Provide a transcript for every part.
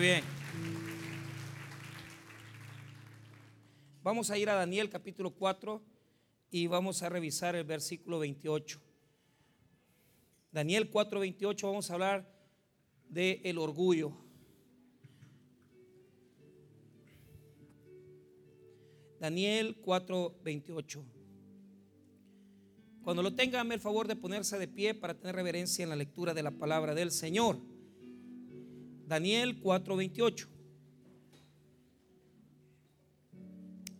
Bien. Vamos a ir a Daniel capítulo 4 y vamos a revisar el versículo 28. Daniel 4, 28 vamos a hablar de el orgullo. Daniel 4, 28. Cuando lo tenga, el favor de ponerse de pie para tener reverencia en la lectura de la palabra del Señor. Daniel 4:28.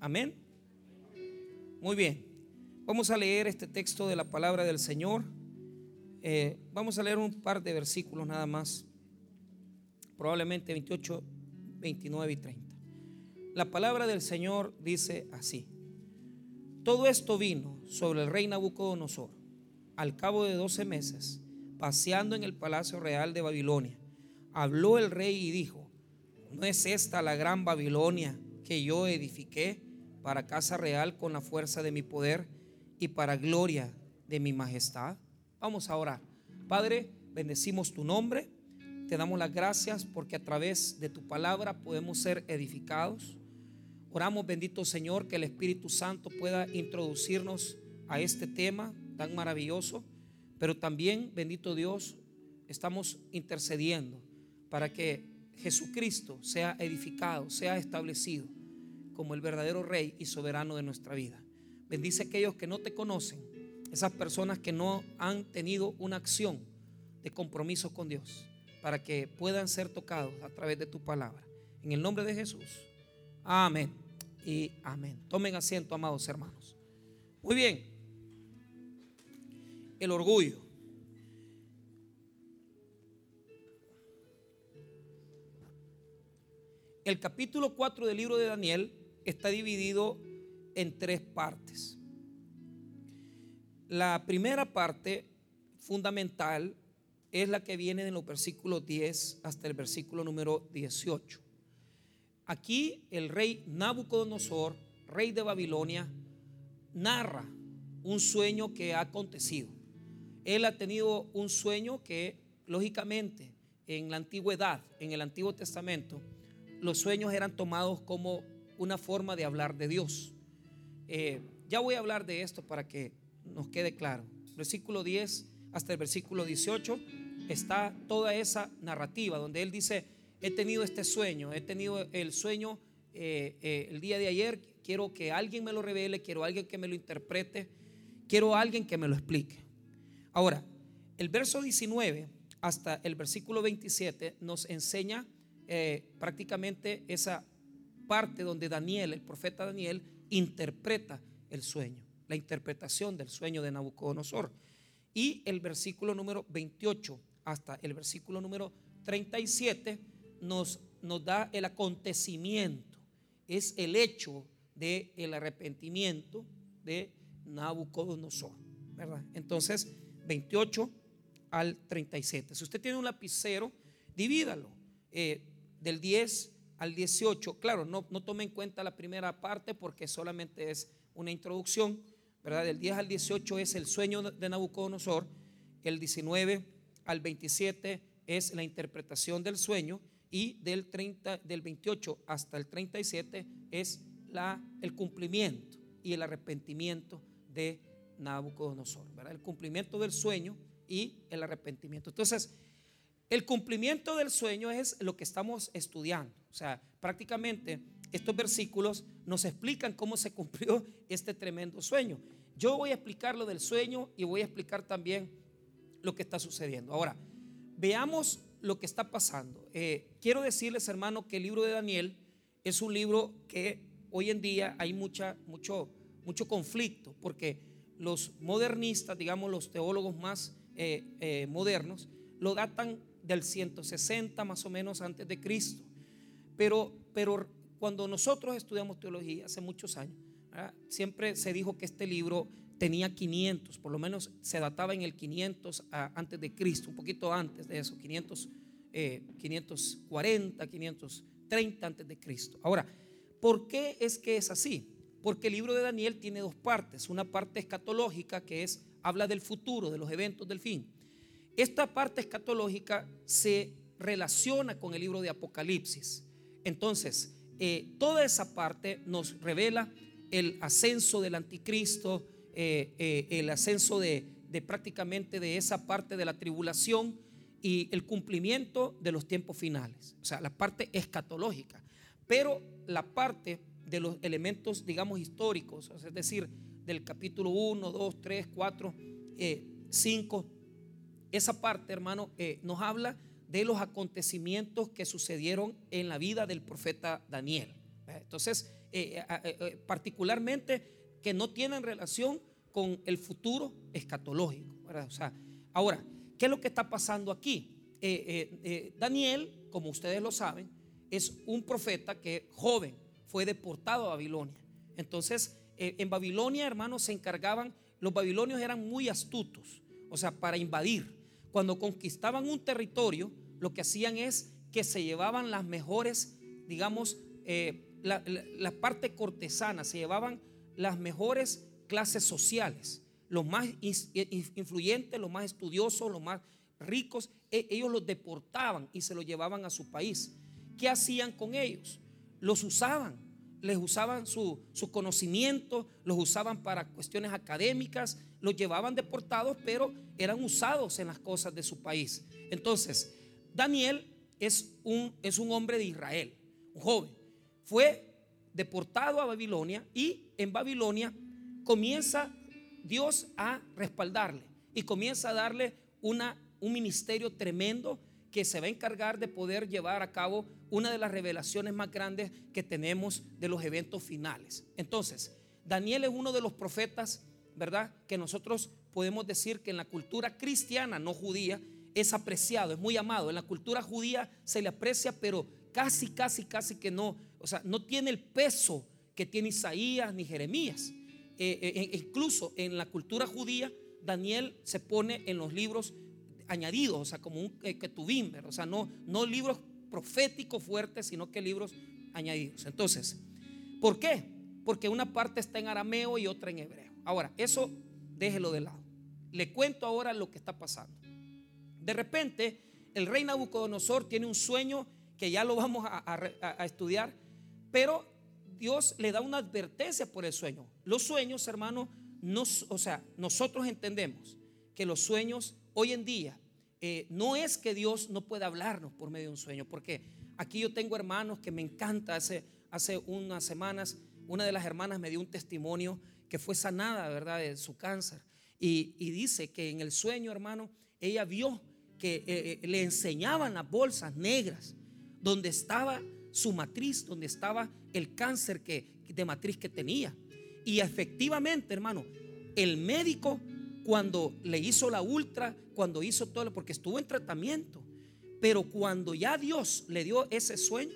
Amén. Muy bien. Vamos a leer este texto de la palabra del Señor. Eh, vamos a leer un par de versículos nada más. Probablemente 28, 29 y 30. La palabra del Señor dice así. Todo esto vino sobre el rey Nabucodonosor al cabo de 12 meses, paseando en el palacio real de Babilonia. Habló el rey y dijo, ¿no es esta la gran Babilonia que yo edifiqué para casa real con la fuerza de mi poder y para gloria de mi majestad? Vamos a orar. Padre, bendecimos tu nombre. Te damos las gracias porque a través de tu palabra podemos ser edificados. Oramos, bendito Señor, que el Espíritu Santo pueda introducirnos a este tema tan maravilloso, pero también, bendito Dios, estamos intercediendo para que Jesucristo sea edificado, sea establecido como el verdadero Rey y soberano de nuestra vida. Bendice a aquellos que no te conocen, esas personas que no han tenido una acción de compromiso con Dios, para que puedan ser tocados a través de tu palabra. En el nombre de Jesús. Amén y amén. Tomen asiento, amados hermanos. Muy bien. El orgullo. El capítulo 4 del libro de Daniel está dividido en tres partes. La primera parte fundamental es la que viene en los versículos 10 hasta el versículo número 18. Aquí el rey Nabucodonosor, rey de Babilonia, narra un sueño que ha acontecido. Él ha tenido un sueño que, lógicamente, en la antigüedad, en el Antiguo Testamento, los sueños eran tomados como una forma de hablar de Dios. Eh, ya voy a hablar de esto para que nos quede claro. Versículo 10 hasta el versículo 18 está toda esa narrativa donde él dice, he tenido este sueño, he tenido el sueño eh, eh, el día de ayer, quiero que alguien me lo revele, quiero alguien que me lo interprete, quiero alguien que me lo explique. Ahora, el verso 19 hasta el versículo 27 nos enseña eh, prácticamente esa parte donde Daniel, el profeta Daniel, interpreta el sueño, la interpretación del sueño de Nabucodonosor. Y el versículo número 28 hasta el versículo número 37 nos, nos da el acontecimiento, es el hecho del el arrepentimiento de Nabucodonosor, ¿verdad? Entonces, 28 al 37. Si usted tiene un lapicero, divídalo eh, del 10 al 18. Claro, no, no tome en cuenta la primera parte porque solamente es una introducción, ¿verdad? Del 10 al 18 es el sueño de Nabucodonosor, el 19 al 27 es la interpretación del sueño y del, 30, del 28 hasta el 37 es la, el cumplimiento y el arrepentimiento de Nabucodonosor, ¿verdad? El cumplimiento del sueño y el arrepentimiento. Entonces, el cumplimiento del sueño es lo que estamos estudiando. O sea, prácticamente estos versículos nos explican cómo se cumplió este tremendo sueño. Yo voy a explicar lo del sueño y voy a explicar también lo que está sucediendo. Ahora, veamos lo que está pasando. Eh, quiero decirles, hermano, que el libro de Daniel es un libro que hoy en día hay mucha, mucho, mucho conflicto, porque los modernistas, digamos los teólogos más eh, eh, modernos, lo datan del 160 más o menos antes de Cristo. Pero, pero cuando nosotros estudiamos teología hace muchos años, siempre se dijo que este libro tenía 500, por lo menos se databa en el 500 antes de Cristo, un poquito antes de eso, 500, 540, 530 antes de Cristo. Ahora, ¿por qué es que es así? Porque el libro de Daniel tiene dos partes, una parte escatológica que es habla del futuro, de los eventos del fin. Esta parte escatológica se relaciona con el libro de Apocalipsis. Entonces, eh, toda esa parte nos revela el ascenso del anticristo, eh, eh, el ascenso de, de prácticamente de esa parte de la tribulación y el cumplimiento de los tiempos finales. O sea, la parte escatológica. Pero la parte de los elementos, digamos, históricos, es decir, del capítulo 1, 2, 3, 4, 5, esa parte, hermano, eh, nos habla de los acontecimientos que sucedieron en la vida del profeta Daniel. Entonces, eh, eh, particularmente que no tienen relación con el futuro escatológico. O sea, ahora, ¿qué es lo que está pasando aquí? Daniel, como ustedes lo saben, es un profeta que joven fue deportado a Babilonia. Entonces, en Babilonia, hermanos, se encargaban, los babilonios eran muy astutos, o sea, para invadir. Cuando conquistaban un territorio, lo que hacían es que se llevaban las mejores, digamos, eh, la, parte cortesana, se llevaban las mejores clases sociales, los más influyentes, los más estudiosos, los más ricos, e, ellos los deportaban y se los llevaban a su país. ¿Qué hacían con ellos? Los usaban, les usaban su, su conocimiento, los usaban para cuestiones académicas, los llevaban deportados, pero eran usados en las cosas de su país. Entonces, Daniel es un, es un hombre de Israel, un joven. Fue deportado a Babilonia y en Babilonia comienza Dios a respaldarle y comienza a darle una, un ministerio tremendo que se va a encargar de poder llevar a cabo una de las revelaciones más grandes que tenemos de los eventos finales. Entonces, Daniel es uno de los profetas ¿verdad? Que nosotros podemos decir que en la cultura cristiana, no judía, es apreciado, es muy amado. En la cultura judía se le aprecia, pero casi, casi, casi que no. O sea, no tiene el peso que tiene Isaías ni Jeremías. Eh, eh, eh, incluso en la cultura judía, Daniel se pone en los libros añadidos, o sea, como un ketubim, o sea, no, no libros proféticos fuertes, sino que libros añadidos. Entonces, ¿por qué? Porque una parte está en arameo y otra en hebreo. Ahora, eso déjelo de lado. Le cuento ahora lo que está pasando. De repente, el rey Nabucodonosor tiene un sueño que ya lo vamos a, estudiar, pero Dios le da una advertencia por el sueño. Los sueños, hermano, o sea, nosotros entendemos que los sueños hoy en día eh, no es que Dios no pueda hablarnos por medio de un sueño, porque aquí yo tengo hermanos que me encanta. Hace unas semanas, una de las hermanas me dio un testimonio que fue sanada, ¿verdad?, de su cáncer. Y, dice que en el sueño, hermano, ella vio que eh, eh, le enseñaban las bolsas negras donde estaba su matriz, donde estaba el cáncer que, de matriz que tenía. Y efectivamente, hermano, el médico cuando le hizo la ultra, cuando hizo todo, porque estuvo en tratamiento, pero cuando ya Dios le dio ese sueño,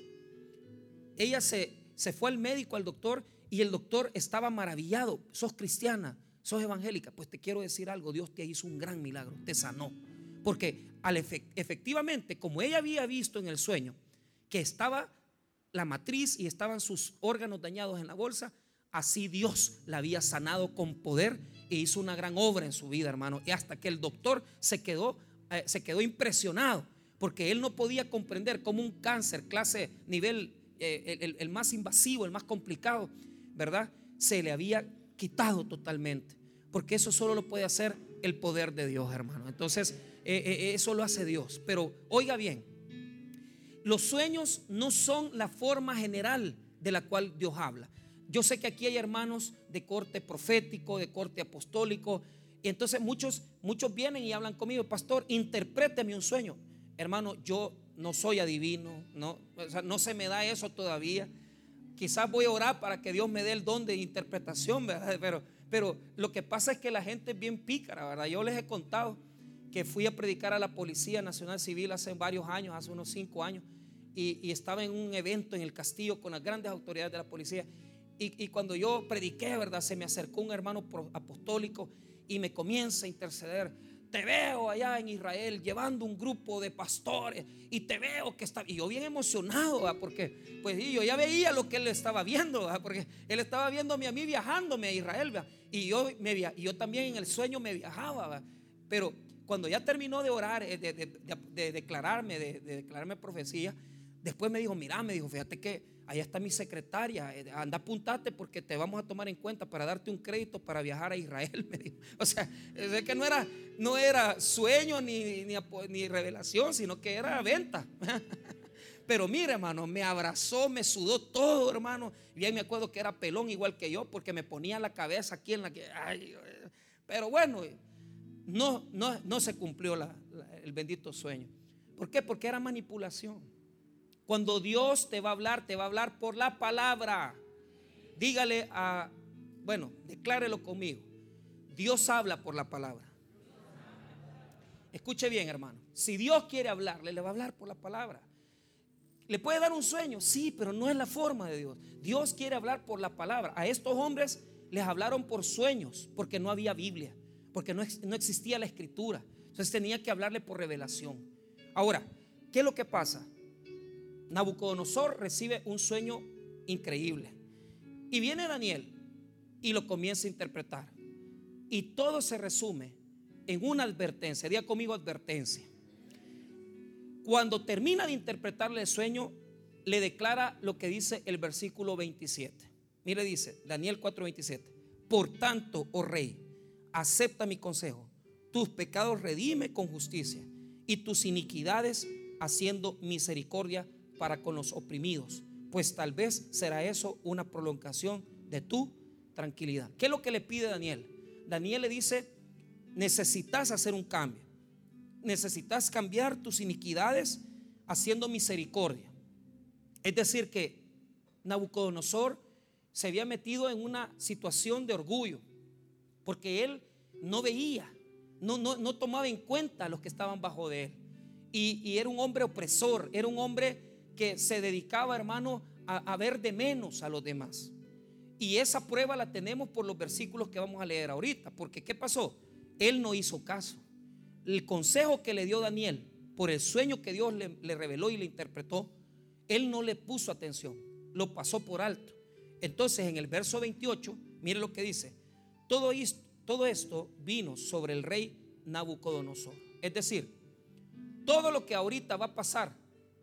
ella se, se fue al médico, al doctor, y el doctor estaba maravillado. Sos cristiana, sos evangélica. Pues te quiero decir algo, Dios te hizo un gran milagro, te sanó. Porque al efectivamente, como ella había visto en el sueño que estaba la matriz y estaban sus órganos dañados en la bolsa, así Dios la había sanado con poder e hizo una gran obra en su vida, hermano. Y hasta que el doctor se quedó, eh, se quedó impresionado, porque él no podía comprender cómo un cáncer, clase, nivel, eh, el más invasivo, el más complicado, ¿verdad? Se le había quitado totalmente. Porque eso solo lo puede hacer el poder de Dios, hermano. Entonces, eh, eh, eh, eso lo hace Dios. Pero oiga bien, los sueños no son la forma general de la cual Dios habla. Yo sé que aquí hay hermanos de corte profético, de corte apostólico, y entonces muchos, muchos vienen y hablan conmigo, pastor, interpréteme un sueño. Hermano, yo no soy adivino, no, no se me da eso todavía. Quizás voy a orar para que Dios me dé el don de interpretación, ¿verdad? Pero, pero lo que pasa es que la gente es bien pícara, ¿verdad? Yo les he contado que fui a predicar a la Policía Nacional Civil hace varios años, hace unos cinco años, y, estaba en un evento en el castillo con las grandes autoridades de la policía. Y, y, cuando yo prediqué, ¿verdad? Se me acercó un hermano apostólico y me comienza a interceder te veo allá en Israel llevando un grupo de pastores y te veo que está, y yo bien emocionado, porque pues yo ya veía lo que él estaba viendo, porque él estaba viéndome a mí viajándome a Israel, y yo, me, y yo también en el sueño me viajaba, pero cuando ya terminó de orar, eh, de, declararme, de, declararme profecía, después me dijo, mira, me dijo, fíjate que allá está mi secretaria, eh, anda apuntate porque te vamos a tomar en cuenta para darte un crédito para viajar a Israel. O sea, es que no era, no era sueño ni, ni, revelación, sino que era venta. Pero mire, hermano, me abrazó, me sudó todo, hermano. Y ahí me acuerdo que era pelón igual que yo, porque me ponía la cabeza aquí en la que. pero bueno, no, no, no se cumplió el bendito sueño. ¿Por qué? Porque era manipulación. Cuando Dios te va a hablar, te va a hablar por la palabra. Dígale a, bueno, declárelo conmigo. Dios habla por la palabra. Escuche bien, hermano. Si Dios quiere hablarle, le va a hablar por la palabra. ¿Le puede dar un sueño? Sí, pero no es la forma de Dios. Dios quiere hablar por la palabra. A estos hombres les hablaron por sueños, porque no había Biblia, porque no, existía la escritura. Entonces tenía que hablarle por revelación. Ahora, ¿qué es lo que pasa? Nabucodonosor recibe un sueño increíble. Y viene Daniel y lo comienza a interpretar. Y todo se resume en una advertencia. Día conmigo advertencia. Cuando termina de interpretarle el sueño, le declara lo que dice el versículo 27. Mire, dice Daniel 4:27. Por tanto, oh rey, acepta mi consejo. Tus pecados redime con justicia y tus iniquidades haciendo misericordia para con los oprimidos. Pues tal vez será eso una prolongación de tu tranquilidad. ¿Qué es lo que le pide Daniel? Daniel le dice, necesitas hacer un cambio necesitas cambiar tus iniquidades haciendo misericordia. Es decir, que Nabucodonosor se había metido en una situación de orgullo, porque él no veía, no, no, tomaba en cuenta a los que estaban bajo de él. Y, era un hombre opresor, era un hombre que se dedicaba, hermano, a, ver de menos a los demás. Y esa prueba la tenemos por los versículos que vamos a leer ahorita, porque ¿qué pasó? Él no hizo caso el consejo que le dio Daniel por el sueño que Dios le, reveló y le interpretó, él no le puso atención, lo pasó por alto. Entonces en el verso 28, mire lo que dice, todo todo esto vino sobre el rey Nabucodonosor. Es decir, todo lo que ahorita va a pasar,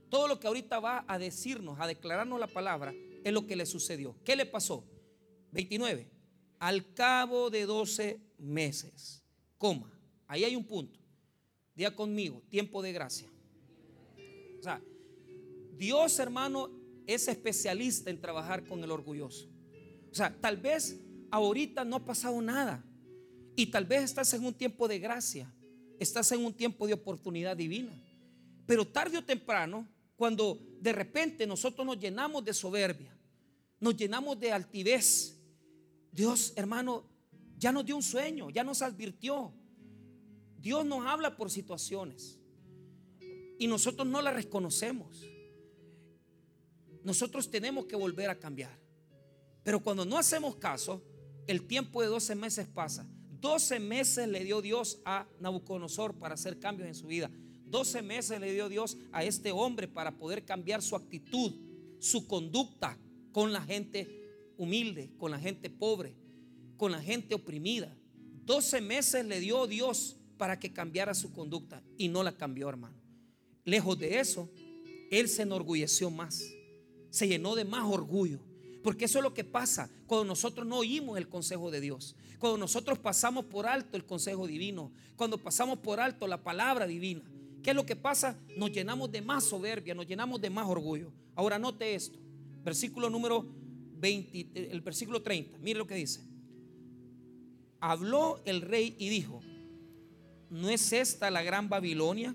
todo lo que ahorita va a decirnos, a declararnos la palabra, es lo que le sucedió. ¿Qué le pasó? 29. Al cabo de 12 meses, coma, ahí hay un punto. Día conmigo, tiempo de gracia. O sea, Dios, hermano, es especialista en trabajar con el orgulloso. O sea, tal vez ahorita no ha pasado nada. Y tal vez estás en un tiempo de gracia. Estás en un tiempo de oportunidad divina. Pero tarde o temprano, cuando de repente nosotros nos llenamos de soberbia, nos llenamos de altivez, Dios, hermano, ya nos dio un sueño, ya nos advirtió. Dios nos habla por situaciones y nosotros no la reconocemos. Nosotros tenemos que volver a cambiar. Pero cuando no hacemos caso, el tiempo de 12 meses pasa. 12 meses le dio Dios a Nabucodonosor para hacer cambios en su vida. 12 meses le dio Dios a este hombre para poder cambiar su actitud, su conducta con la gente humilde, con la gente pobre, con la gente oprimida. 12 meses le dio Dios para que cambiara su conducta y no la cambió, hermano. Lejos de eso, él se enorgulleció más, se llenó de más orgullo. Porque eso es lo que pasa cuando nosotros no oímos el consejo de Dios. Cuando nosotros pasamos por alto el consejo divino. Cuando pasamos por alto la palabra divina. ¿Qué es lo que pasa? Nos llenamos de más soberbia, nos llenamos de más orgullo. Ahora note esto. Versículo número 20, el versículo 30. Mire lo que dice. Habló el rey y dijo, ¿no es esta la gran Babilonia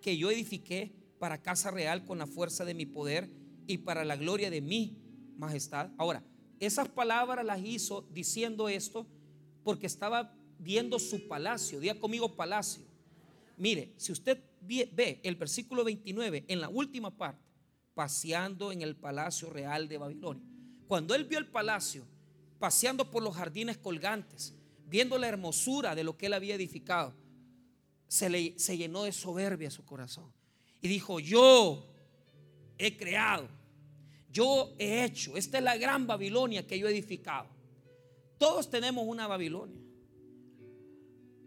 que yo edifiqué para casa real con la fuerza de mi poder y para la gloria de mi majestad? Ahora, esas palabras las hizo diciendo esto porque estaba viendo su palacio. Día conmigo palacio. Mire, si usted ve el versículo 29 en la última parte, paseando en el palacio real de Babilonia. Cuando él vio el palacio, paseando por los jardines colgantes, viendo la hermosura de lo que él había edificado, se, le, se llenó de soberbia su corazón. Y dijo, yo he creado, yo he hecho, esta es la gran Babilonia que yo he edificado. Todos tenemos una Babilonia.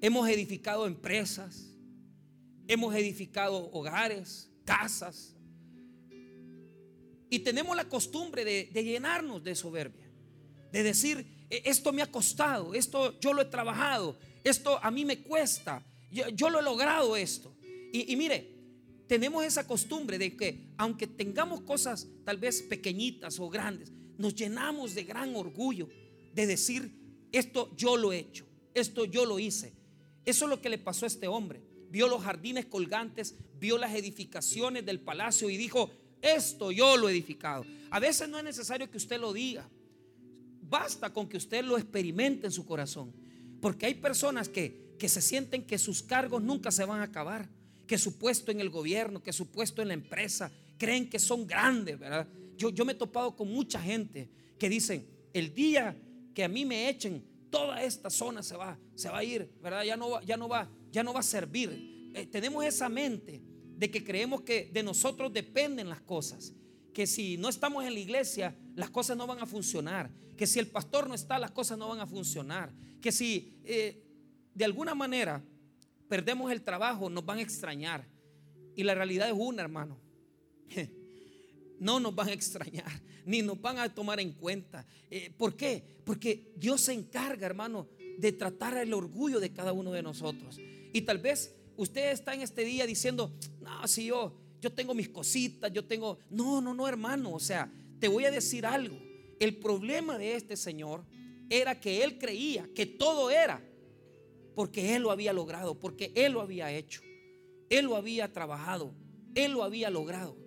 hemos edificado empresas, hemos edificado hogares, casas, y tenemos la costumbre de, llenarnos de soberbia, de decir, e, esto me ha costado, esto yo lo he trabajado, esto a mí me cuesta, yo, lo he logrado esto. Y, y, mire, tenemos esa costumbre de que aunque tengamos cosas tal vez pequeñitas o grandes, nos llenamos de gran orgullo de decir, esto yo lo he hecho, esto yo lo hice. Eso es lo que le pasó a este hombre. Vio los jardines colgantes, vio las edificaciones del palacio y dijo, esto yo lo he edificado. A veces no es necesario que usted lo diga. Basta con que usted lo experimente en su corazón. Porque hay personas que, que se sienten que sus cargos nunca se van a acabar. Que su puesto en el gobierno, que su puesto en la empresa, creen que son grandes, ¿verdad? Yo, yo me he topado con mucha gente que dicen, el día que a mí me echen, toda esta zona se va, se va a ir, ¿verdad? Ya no ya no va, ya no va a servir. Eh, tenemos esa mente de que creemos que de nosotros dependen las cosas. Que si no estamos en la iglesia, las cosas no van a funcionar. Que si el pastor no está, las cosas no van a funcionar. Que si eh, de alguna manera perdemos el trabajo, nos van a extrañar. Y la realidad es una, hermano. No nos van a extrañar, ni nos van a tomar en cuenta. Eh, ¿Por qué? Porque Dios se encarga, hermano, de tratar el orgullo de cada uno de nosotros. Y tal vez usted está en este día diciendo, no, si yo, yo tengo mis cositas, yo tengo... No, no, no, hermano. O sea, te voy a decir algo. El problema de este señor era que él creía que todo era porque él lo había logrado, porque él lo había hecho, él lo había trabajado, él lo había logrado.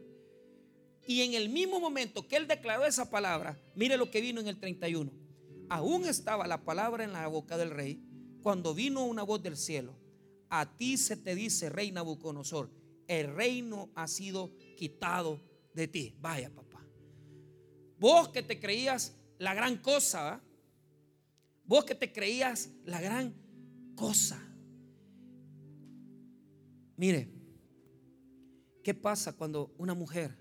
Y en el mismo momento que él declaró esa palabra, mire lo que vino en el 31. Aún estaba la palabra en la boca del rey cuando vino una voz del cielo a ti se te dice, rey Nabucodonosor, el reino ha sido quitado de ti. Vaya, papá. Vos que te creías la gran cosa, vos que te creías la gran cosa. Mire, ¿qué pasa cuando una mujer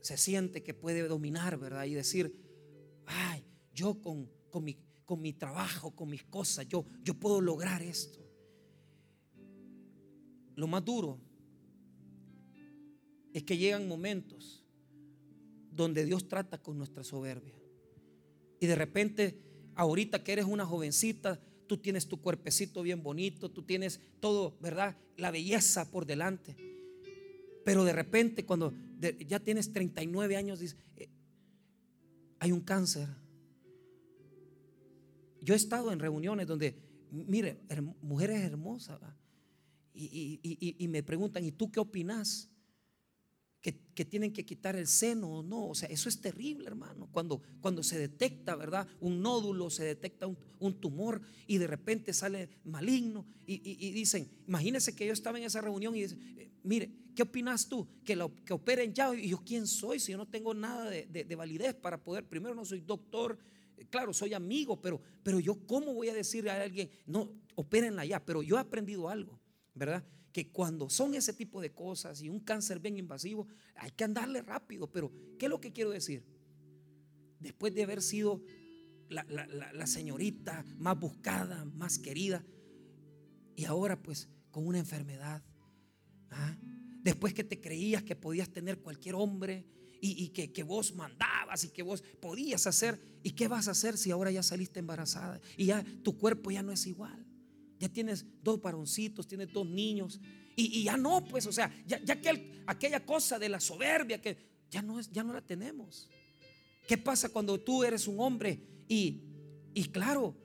se siente que puede dominar, verdad? Y decir, ay, yo con, con, mi, con mi trabajo, con mis cosas, yo, yo puedo lograr esto lo más duro es que llegan momentos donde Dios trata con nuestra soberbia. Y de repente, ahorita que eres una jovencita, tú tienes tu cuerpecito bien bonito, tú tienes todo, ¿verdad? La belleza por delante. Pero de repente, cuando ya tienes 39 años, dices, eh, hay un cáncer. Yo he estado en reuniones donde, mire, mujeres hermosas, y, me preguntan, ¿y tú qué opinas? Que, tienen que quitar el seno o no. O sea, eso es terrible, hermano. Cuando, cuando se detecta, ¿verdad? Un nódulo, se detecta un, tumor y de repente sale maligno. Y, dicen, imagínense que yo estaba en esa reunión y dicen, eh, mire, ¿qué opinas tú? Que, lo, que operen ya. Y yo, ¿quién soy? Si yo no tengo nada de, validez para poder, primero no soy doctor, eh, claro, soy amigo, pero, pero yo, ¿cómo voy a decirle a alguien, no, opérenla ya? Pero yo he aprendido algo. ¿Verdad? Que cuando son ese tipo de cosas y un cáncer bien invasivo, hay que andarle rápido. Pero, ¿qué es lo que quiero decir? Después de haber sido la, señorita más buscada, más querida, y ahora pues con una enfermedad, ¿ah? después que te creías que podías tener cualquier hombre y, que, que, vos mandabas y que vos podías hacer, ¿y qué vas a hacer si ahora ya saliste embarazada y ya tu cuerpo ya no es igual? Ya tienes dos varoncitos, tienes dos niños. Y, ya no, pues, o sea, ya, que aquella cosa de la soberbia que ya no, es, ya no la tenemos. ¿Qué pasa cuando tú eres un hombre y, y claro,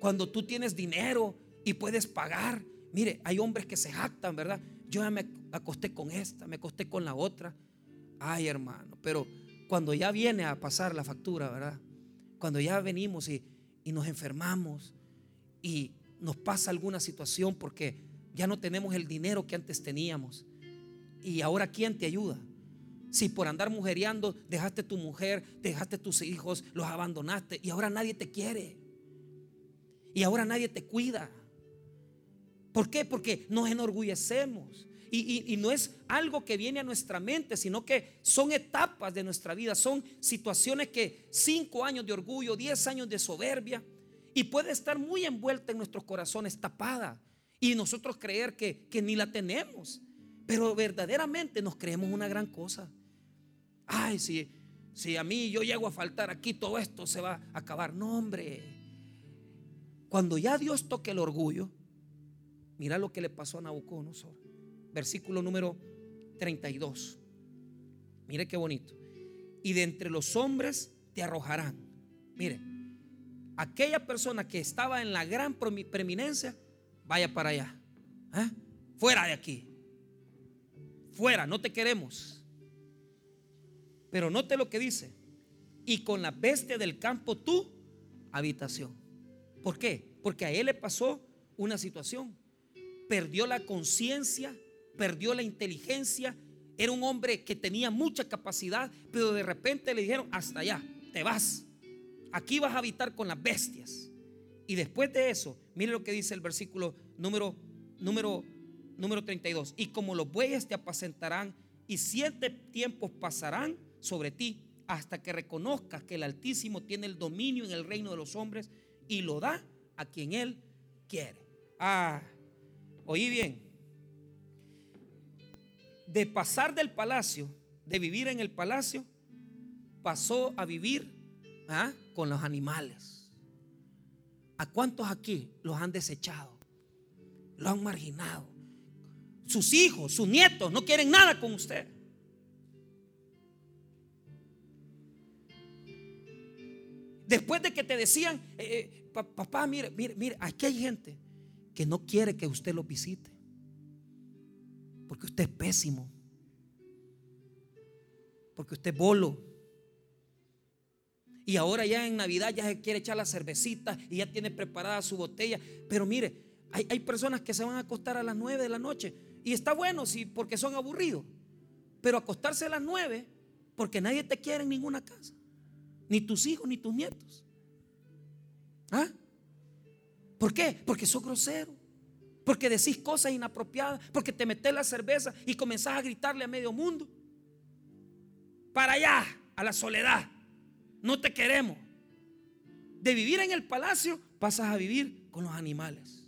cuando tú tienes dinero y puedes pagar? Mire, hay hombres que se jactan, ¿verdad? Yo ya me acosté con esta, me acosté con la otra. Ay, hermano, pero cuando ya viene a pasar la factura, ¿verdad? Cuando ya venimos y, y nos enfermamos y nos pasa alguna situación porque ya no tenemos el dinero que antes teníamos. Y ahora ¿quién te ayuda? Si por andar mujereando dejaste tu mujer, dejaste tus hijos, los abandonaste y ahora nadie te quiere. Y ahora nadie te cuida. ¿Por qué? Porque nos enorgullecemos. Y, y, no es algo que viene a nuestra mente, sino que son etapas de nuestra vida, son situaciones que cinco años de orgullo, diez años de soberbia, Y puede estar muy envuelta en nuestros corazones, tapada. Y nosotros creer que, que ni la tenemos. Pero verdaderamente nos creemos una gran cosa. Ay, si, si a mí yo llego a faltar aquí, todo esto se va a acabar. No, hombre. Cuando ya Dios toque el orgullo, mira lo que le pasó a Nabucodonosor. Versículo número 32. Mire qué bonito. Y de entre los hombres te arrojarán. Mire, aquella persona que estaba en la gran preeminencia, vaya para allá. ¿eh? Fuera de aquí. Fuera, no te queremos. Pero note lo que dice. Y con la bestia del campo tu habitación. ¿Por qué? Porque a él le pasó una situación. Perdió la conciencia, perdió la inteligencia. Era un hombre que tenía mucha capacidad, pero de repente le dijeron, hasta allá, te vas. Aquí vas a habitar con las bestias. Y después de eso, mire lo que dice el versículo número, número, número 32. Y como los bueyes te apacentarán y siete tiempos pasarán sobre ti hasta que reconozcas que el Altísimo tiene el dominio en el reino de los hombres y lo da a quien Él quiere. Ah, oí bien. De pasar del palacio, de vivir en el palacio, pasó a vivir ¿ah? con los animales. ¿A cuántos aquí los han desechado? Lo han marginado. Sus hijos, sus nietos no quieren nada con usted. Después de que te decían, eh, eh, papá, mire, mire, mire, aquí hay gente que no quiere que usted lo visite. Porque usted es pésimo. Porque usted es bolo. Y ahora ya en Navidad ya se quiere echar la cervecita y ya tiene preparada su botella. Pero mire, hay, hay personas que se van a acostar a las 9 de la noche. Y está bueno, sí, porque son aburridos. Pero acostarse a las 9 porque nadie te quiere en ninguna casa. Ni tus hijos, ni tus nietos. ¿Ah? ¿Por qué? Porque sos grosero. Porque decís cosas inapropiadas. Porque te metes la cerveza y comenzás a gritarle a medio mundo. Para allá, a la soledad. No te queremos. De vivir en el palacio, pasas a vivir con los animales.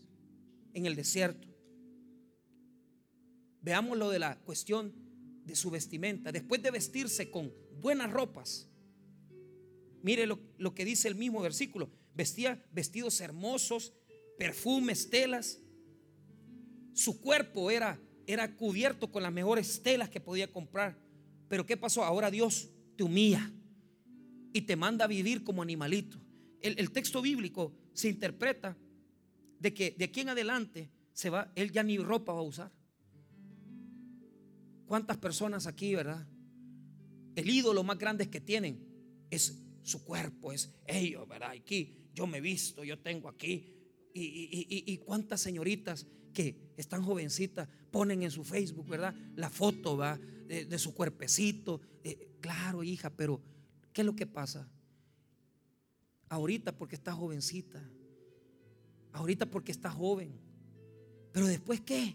En el desierto. Veamos lo de la cuestión de su vestimenta. Después de vestirse con buenas ropas, Mire lo, que dice el mismo versículo. Vestía vestidos hermosos, perfumes, telas. Su cuerpo era, era cubierto con las mejores telas que podía comprar. Pero ¿qué pasó? Ahora Dios te humilla y te manda a vivir como animalito. El, el, texto bíblico se interpreta de que de aquí en adelante se va, él ya ni ropa va a usar. ¿Cuántas personas aquí, verdad? El ídolo más grande que tienen es su cuerpo es ellos, ¿verdad? Aquí yo me visto, yo tengo aquí. Y, cuántas señoritas que están jovencitas ponen en su Facebook, ¿verdad? La foto, ¿va? De, su cuerpecito. Eh, claro, hija, pero ¿qué es lo que pasa? Ahorita porque está jovencita. Ahorita porque está joven. Pero después qué?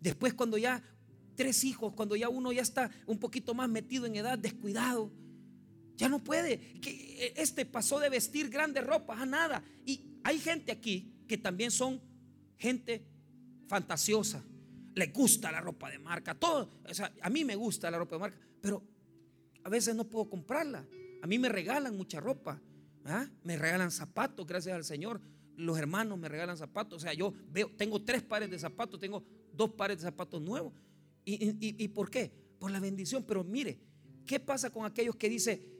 Después cuando ya tres hijos, cuando ya uno ya está un poquito más metido en edad, descuidado ya no puede. Que e, este pasó de vestir grandes ropas a nada. Y hay gente aquí que también son gente fantasiosa. Le gusta la ropa de marca. Todo. a mí me gusta la ropa de marca. Pero a veces no puedo comprarla. A mí me regalan mucha ropa. ¿ah? Me regalan zapatos, gracias al Señor. Los hermanos me regalan zapatos. O sea, yo veo, tengo tres pares de zapatos, tengo dos pares de zapatos nuevos. ¿Y, y por qué? Por la bendición. Pero mire, ¿qué pasa con aquellos que dicen,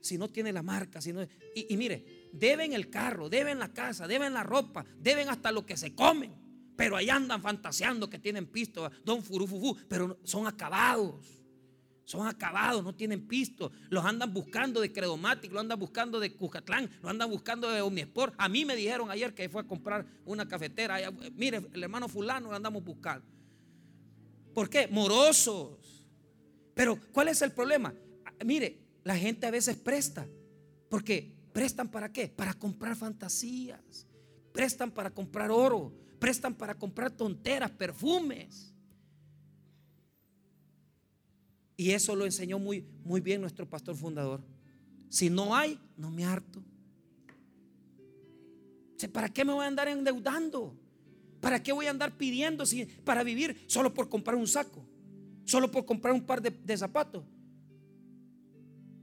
si no tiene la marca, si no, y, mire, deben el carro, deben la casa, deben la ropa, deben hasta lo que se comen. Pero ahí andan fantaseando que tienen pisto, don furufufu, pero son acabados. Son acabados, no tienen pisto. Los andan buscando de Credomatic, lo andan buscando de Cucatlán, lo andan buscando de Omnisport. A mí me dijeron ayer que fue a comprar una cafetera. Mire, el hermano fulano lo andamos buscando. ¿Por qué? Morosos. Pero ¿cuál es el problema? Mire, la gente a veces presta. Porque prestan para qué? Para comprar fantasías. Prestan para comprar oro. Prestan para comprar tonteras, perfumes. Y eso lo enseñó muy, muy bien nuestro pastor fundador. Si no hay, no me harto. ¿Para qué me voy a andar endeudando? ¿Para qué voy a andar pidiendo si, para vivir solo por comprar un saco? Solo por comprar un par de, zapatos.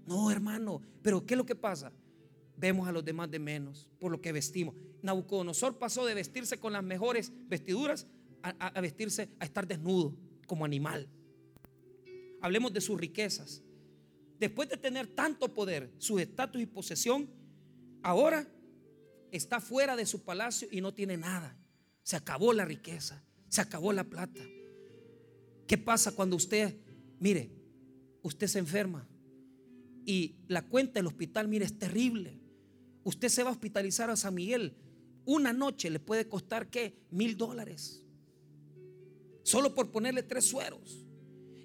No, hermano, pero ¿qué es lo que pasa? Vemos a los demás de menos por lo que vestimos. Nabucodonosor pasó de vestirse con las mejores vestiduras a, vestirse, a estar desnudo como animal. Hablemos de sus riquezas. Después de tener tanto poder, su estatus y posesión, ahora está fuera de su palacio y no tiene nada. Se acabó la riqueza, se acabó la plata. ¿Qué pasa cuando usted, mire, usted se enferma y la cuenta del hospital, mire, es terrible? Usted se va a hospitalizar a San Miguel. Una noche le puede costar, ¿qué? Mil dólares. Solo por ponerle tres sueros.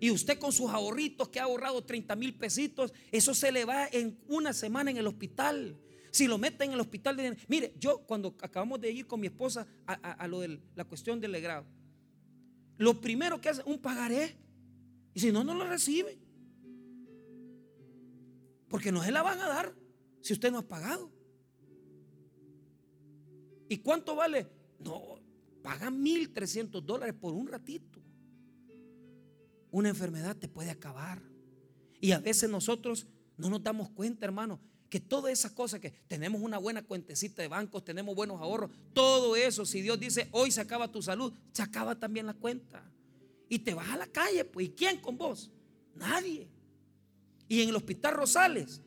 Y usted con sus ahorritos que ha ahorrado 30 mil pesitos, eso se le va en una semana en el hospital. Si lo meten en el hospital, mire, yo cuando acabamos de ir con mi esposa a, lo de la cuestión del legrado, lo primero que hace un pagaré. Y si no, no lo recibe. Porque no se la van a dar si usted no ha pagado. ¿Y cuánto vale? No, pagan 1.300 dólares por un ratito. Una enfermedad te puede acabar. Y a veces nosotros no nos damos cuenta, hermano, que todas esas cosas que tenemos una buena cuentecita de bancos, tenemos buenos ahorros, todo eso, si Dios dice hoy se acaba tu salud, se acaba también la cuenta. Y te vas a la calle, pues, ¿y quién con vos? Nadie. Y en el hospital Rosales,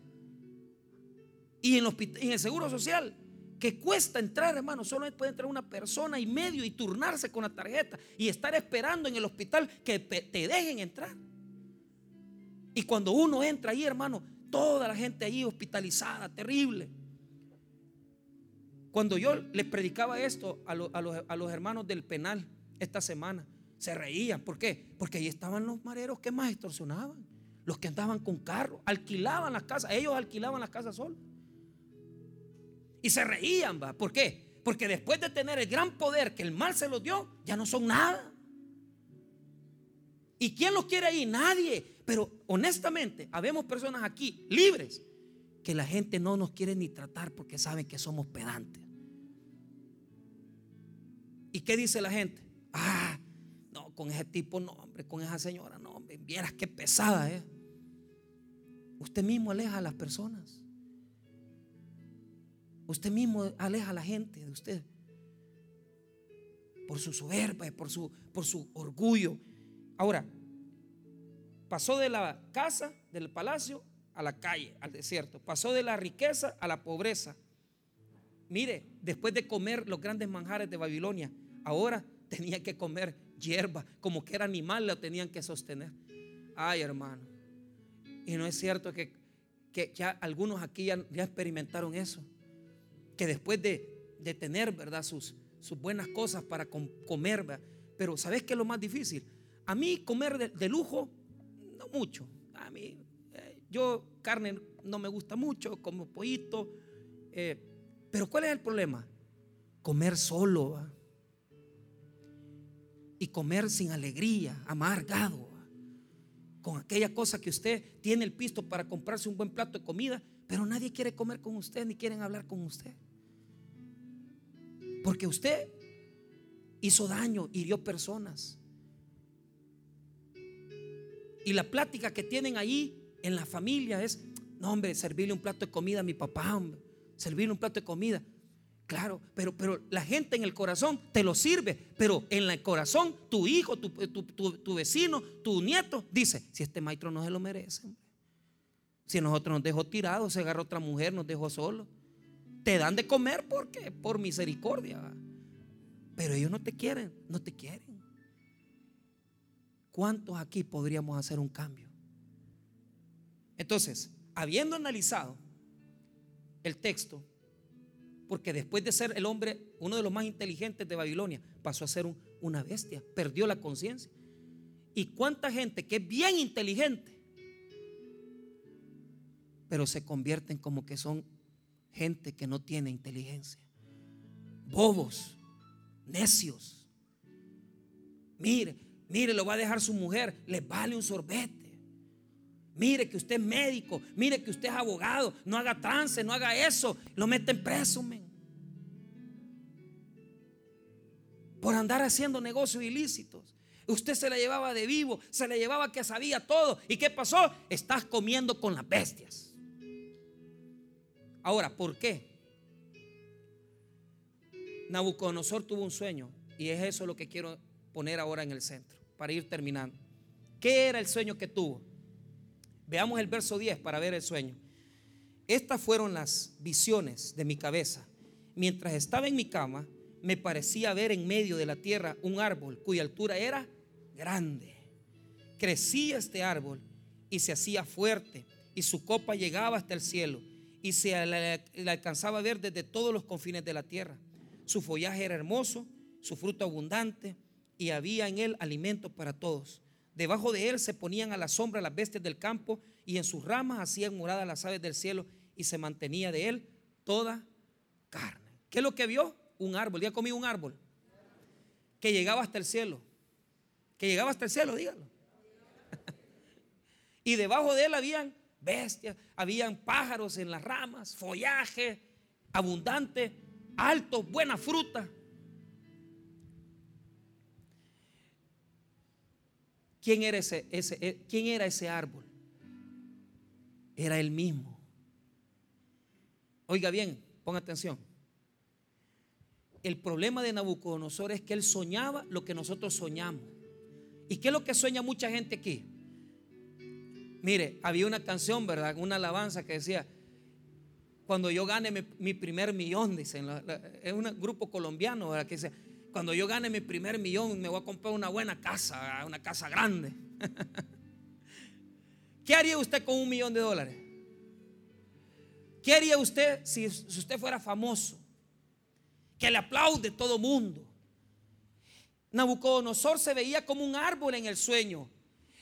y en el, Seguro Social, que cuesta entrar, hermano, solo puede entrar una persona y medio y turnarse con la tarjeta y estar esperando en el hospital que te dejen entrar. Y cuando uno entra ahí, hermano, toda la gente ahí hospitalizada, terrible. Cuando yo les predicaba esto a, los, hermanos del penal esta semana, se reían. ¿Por qué? Porque ahí estaban los mareros que más extorsionaban. Los que andaban con carro, alquilaban las casas. Ellos alquilaban las casas solos. Y se reían, ¿va? ¿Por qué? Porque después de tener el gran poder que el mal se los dio, ya no son nada. ¿Y quién los quiere ahí? Nadie. Pero honestamente, habemos personas aquí libres que la gente no nos quiere ni tratar porque saben que somos pedantes. ¿Y qué dice la gente? Ah, no, con ese tipo no, hombre, con esa señora no, hombre, vieras qué pesada es. Usted mismo aleja a las personas. Usted mismo aleja a la gente de usted. Por su soberbia, por su, por su orgullo. Ahora, Pasó de la casa, del palacio, a la calle, al desierto. Pasó de la riqueza a la pobreza. Mire, después de comer los grandes manjares de Babilonia, ahora tenía que comer hierba, como que era animal, lo tenían que sostener. Ay, hermano. Y no es cierto que, que ya algunos aquí ya, experimentaron eso. Que después de, tener, ¿verdad? Sus, buenas cosas para comer, pero ¿sabes qué es lo más difícil? A mí comer de lujo mucho. A mí, eh, yo carne no me gusta mucho, como pollito. Eh, pero ¿cuál es el problema? Comer solo. Y comer sin alegría, amargado. Con aquella cosa que usted tiene el pisto para comprarse un buen plato de comida, pero nadie quiere comer con usted ni quieren hablar con usted. Porque usted hizo daño, hirió personas. Y la plática que tienen ahí en la familia es, no hombre, servirle un plato de comida a mi papá, hombre, servirle un plato de comida. Claro, pero, pero la gente en el corazón te lo sirve, pero en el corazón tu hijo, tu, tu, vecino, tu nieto dice, si este maestro no se lo merece, si nosotros nos dejó tirados, se agarró otra mujer, nos dejó solo. Te dan de comer porque por misericordia. Pero ellos no te quieren, no te quieren. ¿Cuántos aquí podríamos hacer un cambio? Entonces, habiendo analizado el texto, porque después de ser el hombre, uno de los más inteligentes de Babilonia, pasó a ser una bestia, perdió la conciencia. ¿Y cuánta gente que es bien inteligente, pero se convierten como que son gente que no tiene inteligencia? Bobos, necios. Mire, Mire, lo va a dejar su mujer, le vale un sorbete. Mire que usted es médico, mire que usted es abogado, no haga trance, no haga eso, lo meten preso, men. por andar haciendo negocios ilícitos. Usted se la llevaba de vivo, se le llevaba que sabía todo. ¿Y qué pasó? Estás comiendo con las bestias. Ahora, ¿por qué? Nabucodonosor tuvo un sueño y es eso lo que quiero poner ahora en el centro para ir terminando. ¿Qué era el sueño que tuvo? Veamos el verso 10 para ver el sueño. Estas fueron las visiones de mi cabeza. Mientras estaba en mi cama, me parecía ver en medio de la tierra un árbol cuya altura era grande. Crecía este árbol y se hacía fuerte y su copa llegaba hasta el cielo y se le alcanzaba a ver desde todos los confines de la tierra. Su follaje era hermoso, su fruto abundante y había en él alimento para todos. Debajo de él se ponían a la sombra las bestias del campo y en sus ramas hacían morada las aves del cielo y se mantenía de él toda carne. ¿Qué es lo que vio? Un árbol. ¿Ya comido un árbol? Que llegaba hasta el cielo. Que llegaba hasta el cielo, dígalo. y debajo de él habían bestias, habían pájaros en las ramas, follaje abundante, alto, buena fruta. ¿Quién era ese, ese, eh, ¿Quién era ese árbol? Era el mismo. Oiga bien, ponga atención. El problema de Nabucodonosor es que él soñaba lo que nosotros soñamos. ¿Y qué es lo que sueña mucha gente aquí? Mire, había una canción, ¿verdad? Una alabanza que decía, cuando yo gane mi, primer millón, dicen, es un grupo colombiano, ¿verdad? Que dice, cuando yo gane mi primer millón, me voy a comprar una buena casa, una casa grande. ¿Qué haría usted con un millón de dólares? ¿Qué haría usted si, usted fuera famoso? Que le aplaude todo mundo. Nabucodonosor se veía como un árbol en el sueño.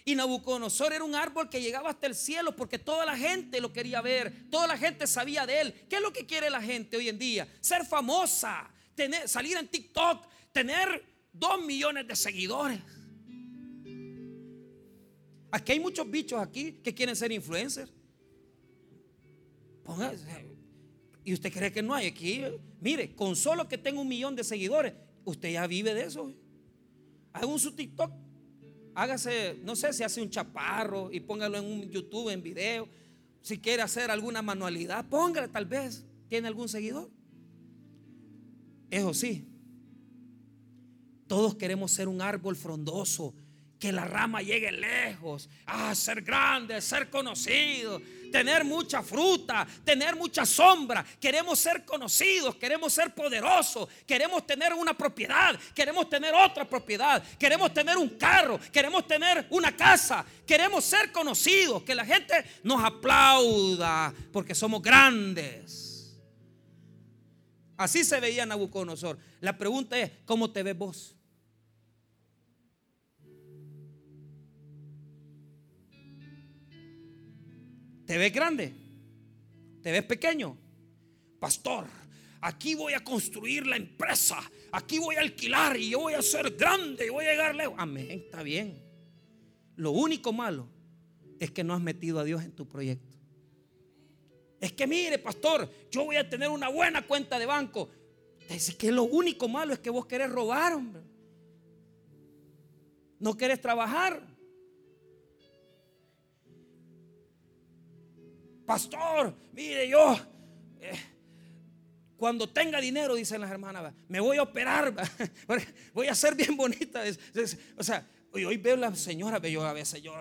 Y Nabucodonosor era un árbol que llegaba hasta el cielo porque toda la gente lo quería ver, toda la gente sabía de él. ¿Qué es lo que quiere la gente hoy en día? Ser famosa, tener, salir en TikTok, tener dos millones de seguidores. Aquí hay muchos bichos aquí que quieren ser influencers. y usted cree que no hay aquí. Mire, con solo que tenga un millón de seguidores, usted ya vive de eso. Haga un su TikTok. Hágase, no sé si hace un chaparro y póngalo en un YouTube, en video. Si quiere hacer alguna manualidad, póngale tal vez. ¿Tiene algún seguidor? Eso sí, todos queremos ser un árbol frondoso, que la rama llegue lejos, a ser grande, ser conocido, tener mucha fruta, tener mucha sombra. Queremos ser conocidos, queremos ser poderosos, queremos tener una propiedad, queremos tener otra propiedad, queremos tener un carro, queremos tener una casa, queremos ser conocidos, que la gente nos aplauda porque somos grandes. Así se veía Nabucodonosor. La pregunta es, ¿cómo te ves vos? ¿Te ves grande? ¿Te ves pequeño? Pastor, aquí voy a construir la empresa, aquí voy a alquilar y yo voy a ser grande y voy a llegar lejos. Amén, está bien. Lo único malo es que no has metido a Dios en tu proyecto. Es que mire, pastor, yo voy a tener una buena cuenta de banco. Dice que lo único malo es que vos querés robar, hombre. No querés trabajar. Pastor, mire yo, eh, cuando tenga dinero, dicen las hermanas, me voy a operar, voy a ser bien bonita. O sea, hoy veo la señora, yo a veces yo,